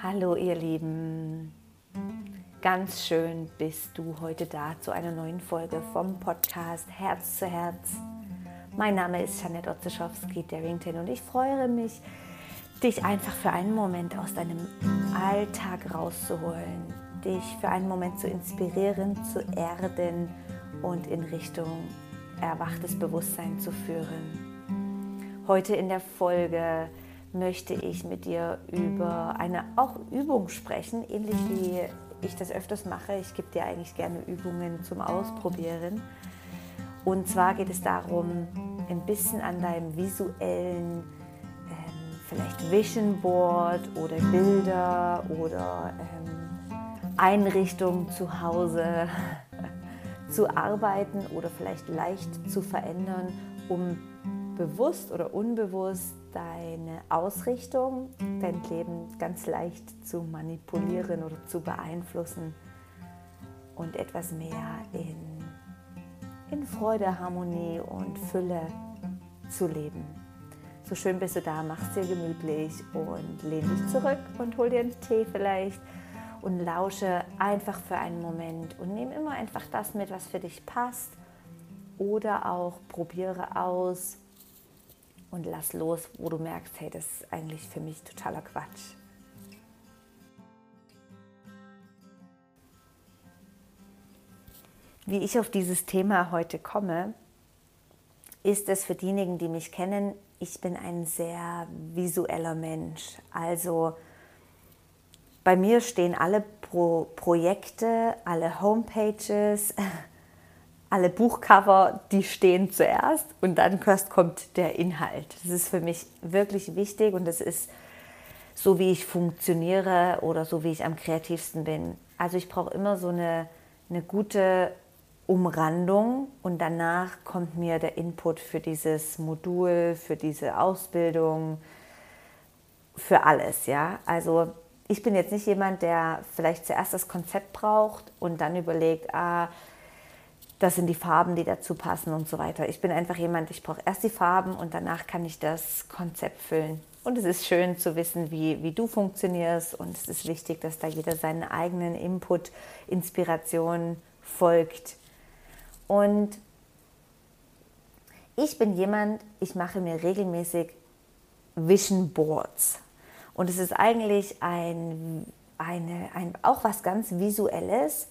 Hallo ihr Lieben, ganz schön bist du heute da zu einer neuen Folge vom Podcast Herz zu Herz. Mein Name ist Janet Otzeschowski-Darrington und ich freue mich, dich einfach für einen Moment aus deinem Alltag rauszuholen, dich für einen Moment zu inspirieren, zu erden und in Richtung erwachtes Bewusstsein zu führen. Heute in der Folge möchte ich mit dir über eine auch Übung sprechen, ähnlich wie ich das öfters mache. Ich gebe dir eigentlich gerne Übungen zum Ausprobieren. Und zwar geht es darum, ein bisschen an deinem visuellen, ähm, vielleicht Vision Board oder Bilder oder ähm, Einrichtungen zu Hause zu arbeiten oder vielleicht leicht zu verändern, um bewusst oder unbewusst deine Ausrichtung, dein Leben ganz leicht zu manipulieren oder zu beeinflussen und etwas mehr in, in Freude, Harmonie und Fülle zu leben. So schön bist du da, mach's dir gemütlich und lehn dich zurück und hol dir einen Tee vielleicht und lausche einfach für einen Moment und nimm immer einfach das mit, was für dich passt oder auch probiere aus, und lass los, wo du merkst, hey, das ist eigentlich für mich totaler Quatsch. Wie ich auf dieses Thema heute komme, ist es für diejenigen, die mich kennen, ich bin ein sehr visueller Mensch. Also bei mir stehen alle Pro Projekte, alle Homepages, alle Buchcover, die stehen zuerst und dann kommt der Inhalt. Das ist für mich wirklich wichtig und das ist so, wie ich funktioniere oder so, wie ich am kreativsten bin. Also ich brauche immer so eine, eine gute Umrandung und danach kommt mir der Input für dieses Modul, für diese Ausbildung, für alles, ja. Also ich bin jetzt nicht jemand, der vielleicht zuerst das Konzept braucht und dann überlegt, ah, das sind die Farben, die dazu passen und so weiter. Ich bin einfach jemand, ich brauche erst die Farben und danach kann ich das Konzept füllen. Und es ist schön zu wissen, wie, wie du funktionierst und es ist wichtig, dass da jeder seinen eigenen Input, Inspiration folgt. Und ich bin jemand, ich mache mir regelmäßig Vision Boards. Und es ist eigentlich ein, eine, ein, auch was ganz Visuelles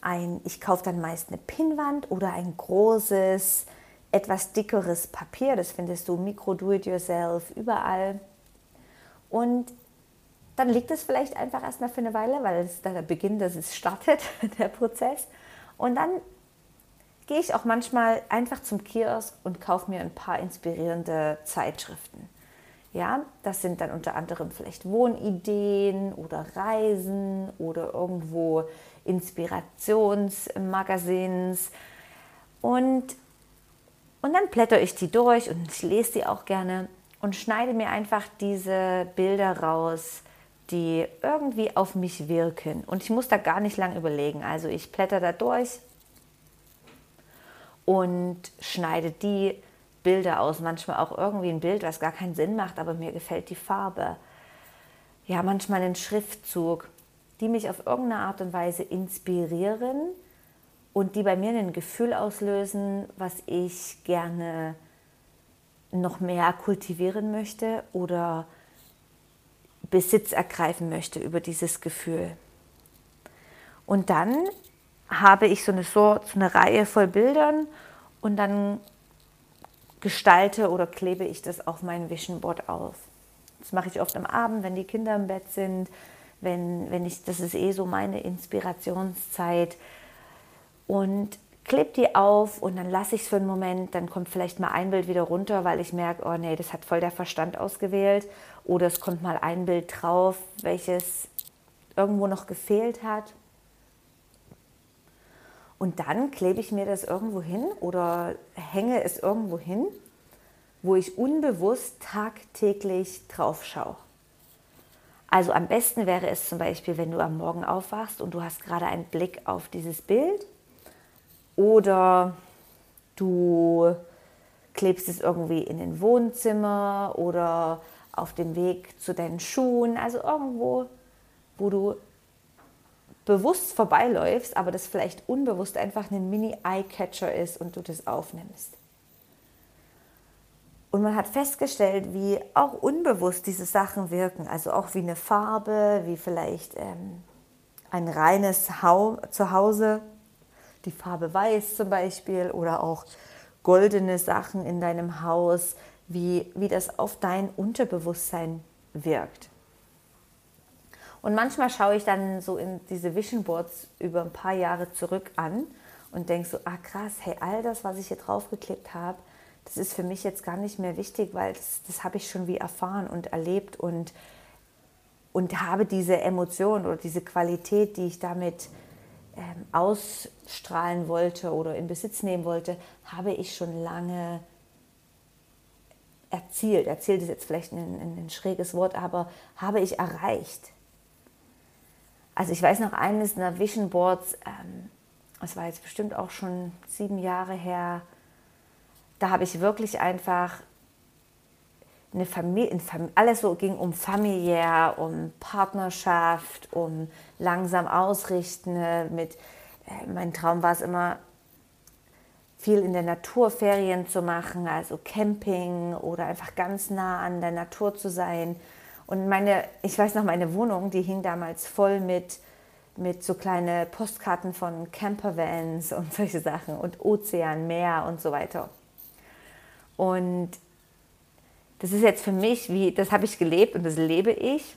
ein, ich kaufe dann meist eine Pinnwand oder ein großes, etwas dickeres Papier. Das findest du Mikro Do-It-Yourself überall. Und dann liegt es vielleicht einfach erstmal für eine Weile, weil es da der Beginn, dass es startet, der Prozess. Und dann gehe ich auch manchmal einfach zum Kiosk und kaufe mir ein paar inspirierende Zeitschriften. Ja, das sind dann unter anderem vielleicht Wohnideen oder Reisen oder irgendwo Inspirationsmagazins. Und, und dann blätter ich die durch und ich lese sie auch gerne und schneide mir einfach diese Bilder raus, die irgendwie auf mich wirken. Und ich muss da gar nicht lang überlegen. Also ich blätter da durch und schneide die Bilder aus. Manchmal auch irgendwie ein Bild, was gar keinen Sinn macht, aber mir gefällt die Farbe. Ja, manchmal einen Schriftzug, die mich auf irgendeine Art und Weise inspirieren und die bei mir ein Gefühl auslösen, was ich gerne noch mehr kultivieren möchte oder Besitz ergreifen möchte über dieses Gefühl. Und dann habe ich so eine, so, eine Reihe voll Bildern und dann gestalte oder klebe ich das auf mein Vision Board auf. Das mache ich oft am Abend, wenn die Kinder im Bett sind, wenn, wenn ich, das ist eh so meine Inspirationszeit. Und klebe die auf und dann lasse ich es für einen Moment, dann kommt vielleicht mal ein Bild wieder runter, weil ich merke, oh nee, das hat voll der Verstand ausgewählt. Oder es kommt mal ein Bild drauf, welches irgendwo noch gefehlt hat. Und dann klebe ich mir das irgendwo hin oder hänge es irgendwo hin, wo ich unbewusst tagtäglich drauf schaue. Also am besten wäre es zum Beispiel, wenn du am Morgen aufwachst und du hast gerade einen Blick auf dieses Bild oder du klebst es irgendwie in den Wohnzimmer oder auf dem Weg zu deinen Schuhen, also irgendwo, wo du bewusst vorbeiläufst, aber das vielleicht unbewusst einfach ein Mini-Eye-Catcher ist und du das aufnimmst. Und man hat festgestellt, wie auch unbewusst diese Sachen wirken, also auch wie eine Farbe, wie vielleicht ähm, ein reines Hau Zuhause, die Farbe Weiß zum Beispiel, oder auch goldene Sachen in deinem Haus, wie, wie das auf dein Unterbewusstsein wirkt. Und manchmal schaue ich dann so in diese Vision Boards über ein paar Jahre zurück an und denke so, ah krass, hey, all das, was ich hier draufgeklickt habe, das ist für mich jetzt gar nicht mehr wichtig, weil das, das habe ich schon wie erfahren und erlebt und, und habe diese Emotion oder diese Qualität, die ich damit ähm, ausstrahlen wollte oder in Besitz nehmen wollte, habe ich schon lange erzielt. Erzielt ist jetzt vielleicht ein, ein, ein schräges Wort, aber habe ich erreicht. Also ich weiß noch eines einer Vision Boards, ähm, das war jetzt bestimmt auch schon sieben Jahre her, da habe ich wirklich einfach eine Familie, alles so ging um familiär, um Partnerschaft, um langsam ausrichten. Ne, mit, äh, mein Traum war es immer, viel in der Natur Ferien zu machen, also Camping oder einfach ganz nah an der Natur zu sein. Und meine, ich weiß noch, meine Wohnung, die hing damals voll mit, mit so kleine Postkarten von Campervans und solche Sachen und Ozean, Meer und so weiter. Und das ist jetzt für mich wie, das habe ich gelebt und das lebe ich.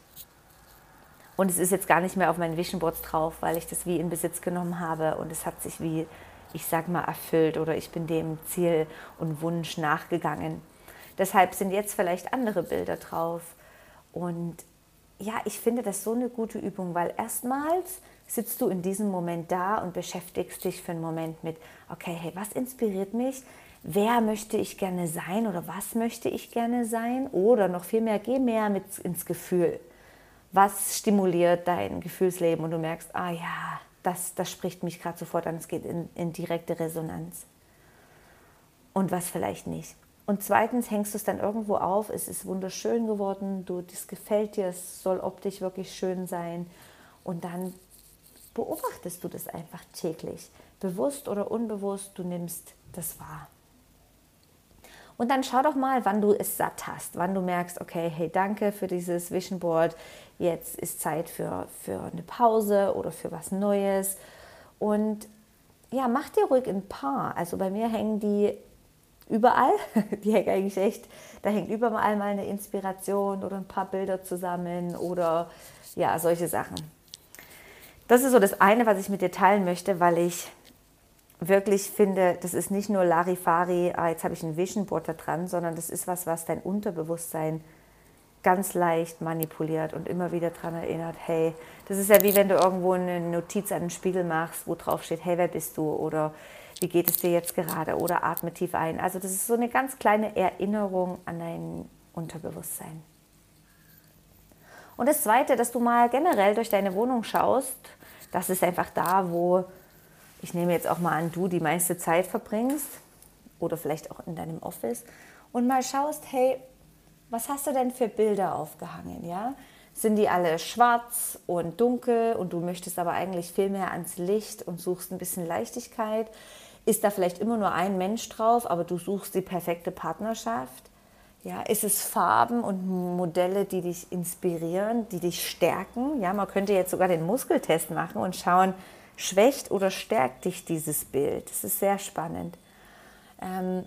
Und es ist jetzt gar nicht mehr auf meinen Vision Boards drauf, weil ich das wie in Besitz genommen habe und es hat sich wie, ich sag mal, erfüllt oder ich bin dem Ziel und Wunsch nachgegangen. Deshalb sind jetzt vielleicht andere Bilder drauf. Und ja, ich finde das so eine gute Übung, weil erstmals sitzt du in diesem Moment da und beschäftigst dich für einen Moment mit, okay, hey, was inspiriert mich? Wer möchte ich gerne sein oder was möchte ich gerne sein? Oder noch viel mehr, geh mehr mit ins Gefühl. Was stimuliert dein Gefühlsleben? Und du merkst, ah ja, das, das spricht mich gerade sofort an, es geht in, in direkte Resonanz. Und was vielleicht nicht. Und zweitens hängst du es dann irgendwo auf, es ist wunderschön geworden, du, das gefällt dir, es soll optisch wirklich schön sein. Und dann beobachtest du das einfach täglich, bewusst oder unbewusst, du nimmst das wahr. Und dann schau doch mal, wann du es satt hast, wann du merkst, okay, hey, danke für dieses Vision Board, jetzt ist Zeit für, für eine Pause oder für was Neues. Und ja, mach dir ruhig ein paar. Also bei mir hängen die überall, die hängen eigentlich echt, da hängt überall mal eine Inspiration oder ein paar Bilder zusammen oder ja, solche Sachen. Das ist so das eine, was ich mit dir teilen möchte, weil ich wirklich finde, das ist nicht nur Larifari, ah, jetzt habe ich ein Vision Board da dran, sondern das ist was, was dein Unterbewusstsein ganz leicht manipuliert und immer wieder daran erinnert, hey, das ist ja wie wenn du irgendwo eine Notiz an den Spiegel machst, wo drauf steht, hey, wer bist du oder wie geht es dir jetzt gerade oder atme tief ein. Also das ist so eine ganz kleine Erinnerung an dein Unterbewusstsein. Und das Zweite, dass du mal generell durch deine Wohnung schaust, das ist einfach da, wo ich nehme jetzt auch mal an, du die meiste Zeit verbringst oder vielleicht auch in deinem Office und mal schaust, hey, was hast du denn für Bilder aufgehangen, ja? Sind die alle schwarz und dunkel und du möchtest aber eigentlich viel mehr ans Licht und suchst ein bisschen Leichtigkeit? Ist da vielleicht immer nur ein Mensch drauf, aber du suchst die perfekte Partnerschaft? Ja, ist es Farben und Modelle, die dich inspirieren, die dich stärken? Ja, man könnte jetzt sogar den Muskeltest machen und schauen, Schwächt oder stärkt dich dieses Bild? Das ist sehr spannend. Ähm,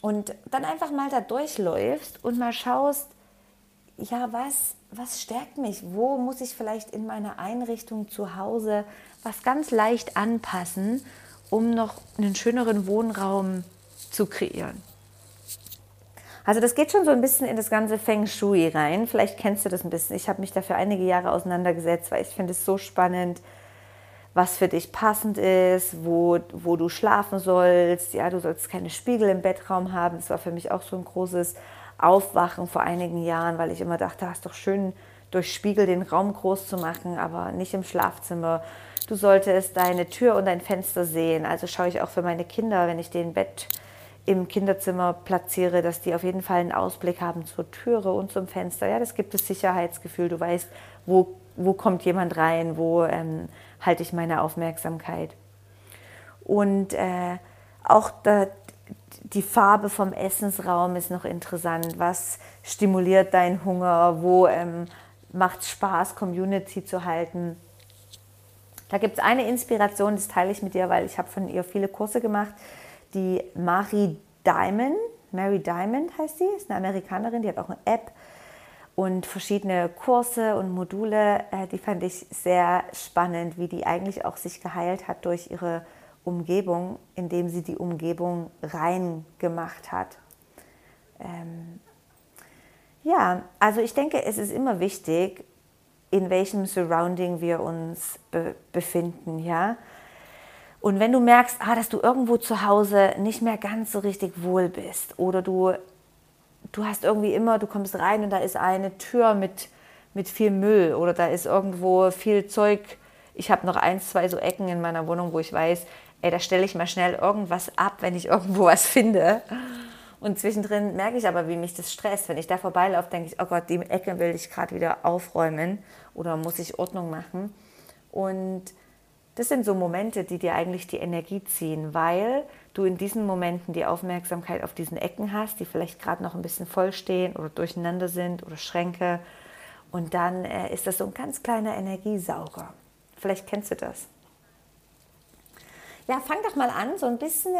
und dann einfach mal da durchläufst und mal schaust, ja, was, was stärkt mich? Wo muss ich vielleicht in meiner Einrichtung zu Hause was ganz leicht anpassen, um noch einen schöneren Wohnraum zu kreieren? Also das geht schon so ein bisschen in das ganze Feng Shui rein. Vielleicht kennst du das ein bisschen. Ich habe mich dafür einige Jahre auseinandergesetzt, weil ich finde es so spannend, was für dich passend ist, wo, wo du schlafen sollst. Ja, du sollst keine Spiegel im Bettraum haben. Das war für mich auch so ein großes Aufwachen vor einigen Jahren, weil ich immer dachte, es ist doch schön, durch Spiegel den Raum groß zu machen, aber nicht im Schlafzimmer. Du solltest deine Tür und dein Fenster sehen. Also schaue ich auch für meine Kinder, wenn ich den Bett im Kinderzimmer platziere, dass die auf jeden Fall einen Ausblick haben zur Türe und zum Fenster. Ja, das gibt das Sicherheitsgefühl. Du weißt, wo wo kommt jemand rein, wo ähm, halte ich meine Aufmerksamkeit. Und äh, auch da, die Farbe vom Essensraum ist noch interessant. Was stimuliert deinen Hunger? Wo ähm, macht es Spaß, Community zu halten? Da gibt es eine Inspiration, das teile ich mit dir, weil ich habe von ihr viele Kurse gemacht. Die Marie Diamond, Mary Diamond heißt sie, ist eine Amerikanerin, die hat auch eine App und verschiedene Kurse und Module. Äh, die fand ich sehr spannend, wie die eigentlich auch sich geheilt hat durch ihre Umgebung, indem sie die Umgebung rein gemacht hat. Ähm ja, also ich denke, es ist immer wichtig, in welchem Surrounding wir uns be befinden, ja. Und wenn du merkst, ah, dass du irgendwo zu Hause nicht mehr ganz so richtig wohl bist oder du, du hast irgendwie immer, du kommst rein und da ist eine Tür mit, mit viel Müll oder da ist irgendwo viel Zeug. Ich habe noch ein, zwei so Ecken in meiner Wohnung, wo ich weiß, ey, da stelle ich mal schnell irgendwas ab, wenn ich irgendwo was finde. Und zwischendrin merke ich aber, wie mich das stresst. Wenn ich da vorbeilaufe, denke ich, oh Gott, die Ecke will ich gerade wieder aufräumen oder muss ich Ordnung machen. Und das sind so Momente, die dir eigentlich die Energie ziehen, weil du in diesen Momenten die Aufmerksamkeit auf diesen Ecken hast, die vielleicht gerade noch ein bisschen voll stehen oder durcheinander sind oder Schränke. Und dann äh, ist das so ein ganz kleiner Energiesauger. Vielleicht kennst du das. Ja, fang doch mal an, so ein bisschen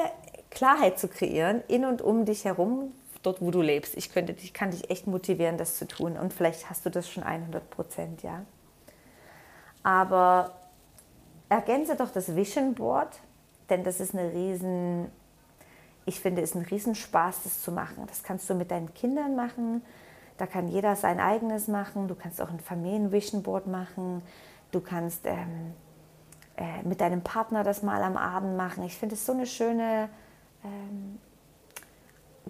Klarheit zu kreieren in und um dich herum, dort wo du lebst. Ich, könnte, ich kann dich echt motivieren, das zu tun und vielleicht hast du das schon 100 Prozent, ja. Aber ergänze doch das Vision Board, denn das ist eine riesen, ich finde, es ist ein Riesenspaß, das zu machen. Das kannst du mit deinen Kindern machen, da kann jeder sein eigenes machen, du kannst auch ein Familien-Vision Board machen, du kannst ähm, äh, mit deinem Partner das mal am Abend machen. Ich finde es so eine schöne ähm,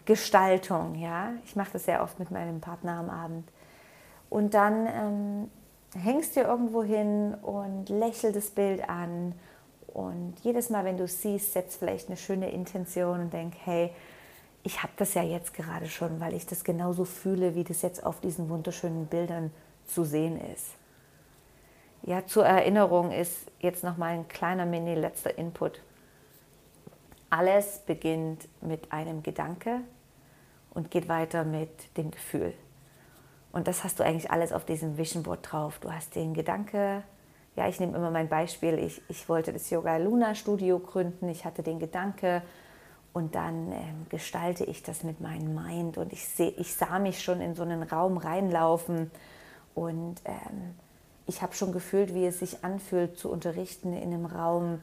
Gestaltung. Ja? Ich mache das sehr oft mit meinem Partner am Abend. Und dann ähm, hängst du irgendwo hin und lächel das Bild an. Und jedes Mal, wenn du es siehst, setzt vielleicht eine schöne Intention und denk, hey, ich habe das ja jetzt gerade schon, weil ich das genauso fühle, wie das jetzt auf diesen wunderschönen Bildern zu sehen ist. Ja, zur Erinnerung ist jetzt nochmal ein kleiner Mini letzter Input. Alles beginnt mit einem Gedanke und geht weiter mit dem Gefühl. Und das hast du eigentlich alles auf diesem Vision Board drauf. Du hast den Gedanke, ja, ich nehme immer mein Beispiel, ich, ich wollte das Yoga Luna Studio gründen, ich hatte den Gedanke und dann ähm, gestalte ich das mit meinem Mind und ich, seh, ich sah mich schon in so einen Raum reinlaufen und ähm, ich habe schon gefühlt, wie es sich anfühlt zu unterrichten in einem Raum,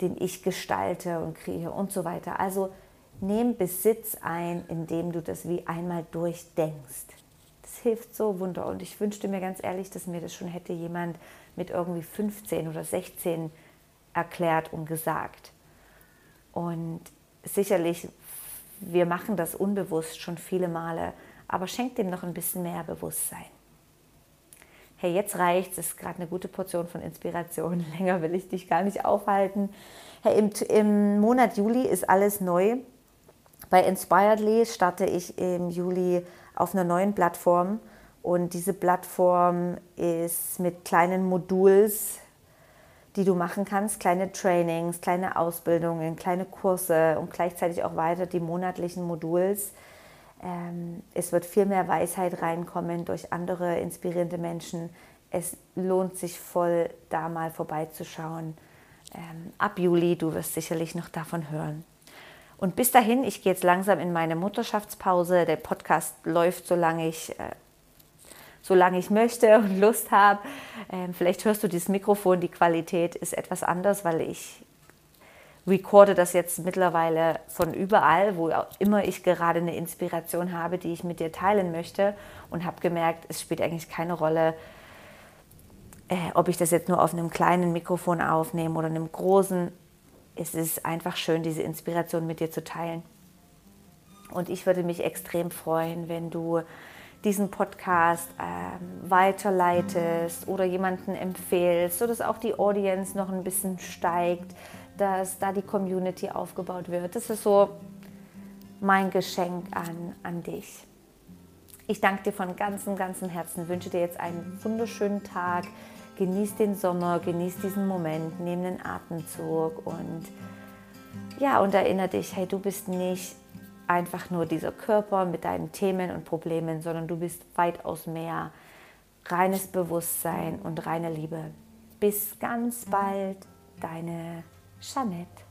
den ich gestalte und kreiere und so weiter. Also nimm Besitz ein, indem du das wie einmal durchdenkst. Das hilft so wunder. Und ich wünschte mir ganz ehrlich, dass mir das schon hätte jemand mit irgendwie 15 oder 16 erklärt und gesagt. Und sicherlich, wir machen das unbewusst schon viele Male, aber schenkt dem noch ein bisschen mehr Bewusstsein. Hey, jetzt reicht's, ist gerade eine gute Portion von Inspiration. Länger will ich dich gar nicht aufhalten. Hey, im, im Monat Juli ist alles neu. Bei Inspiredly starte ich im Juli auf einer neuen Plattform und diese Plattform ist mit kleinen Moduls, die du machen kannst, kleine Trainings, kleine Ausbildungen, kleine Kurse und gleichzeitig auch weiter die monatlichen Moduls ähm, es wird viel mehr Weisheit reinkommen durch andere inspirierende Menschen. Es lohnt sich voll, da mal vorbeizuschauen. Ähm, ab Juli, du wirst sicherlich noch davon hören. Und bis dahin, ich gehe jetzt langsam in meine Mutterschaftspause. Der Podcast läuft, solange ich, äh, solange ich möchte und Lust habe. Ähm, vielleicht hörst du dieses Mikrofon, die Qualität ist etwas anders, weil ich recorde das jetzt mittlerweile von überall, wo immer ich gerade eine Inspiration habe, die ich mit dir teilen möchte und habe gemerkt, es spielt eigentlich keine Rolle, äh, ob ich das jetzt nur auf einem kleinen Mikrofon aufnehme oder einem großen. Es ist einfach schön, diese Inspiration mit dir zu teilen. Und ich würde mich extrem freuen, wenn du diesen Podcast ähm, weiterleitest oder jemanden empfehlst, sodass auch die Audience noch ein bisschen steigt, dass da die Community aufgebaut wird. Das ist so mein Geschenk an, an dich. Ich danke dir von ganzem, ganzem Herzen, wünsche dir jetzt einen wunderschönen Tag. Genieß den Sommer, genieß diesen Moment, nimm einen Atemzug und ja, und erinnere dich, hey, du bist nicht einfach nur dieser Körper mit deinen Themen und Problemen, sondern du bist weitaus mehr. Reines Bewusstsein und reine Liebe. Bis ganz bald, deine Jeanette.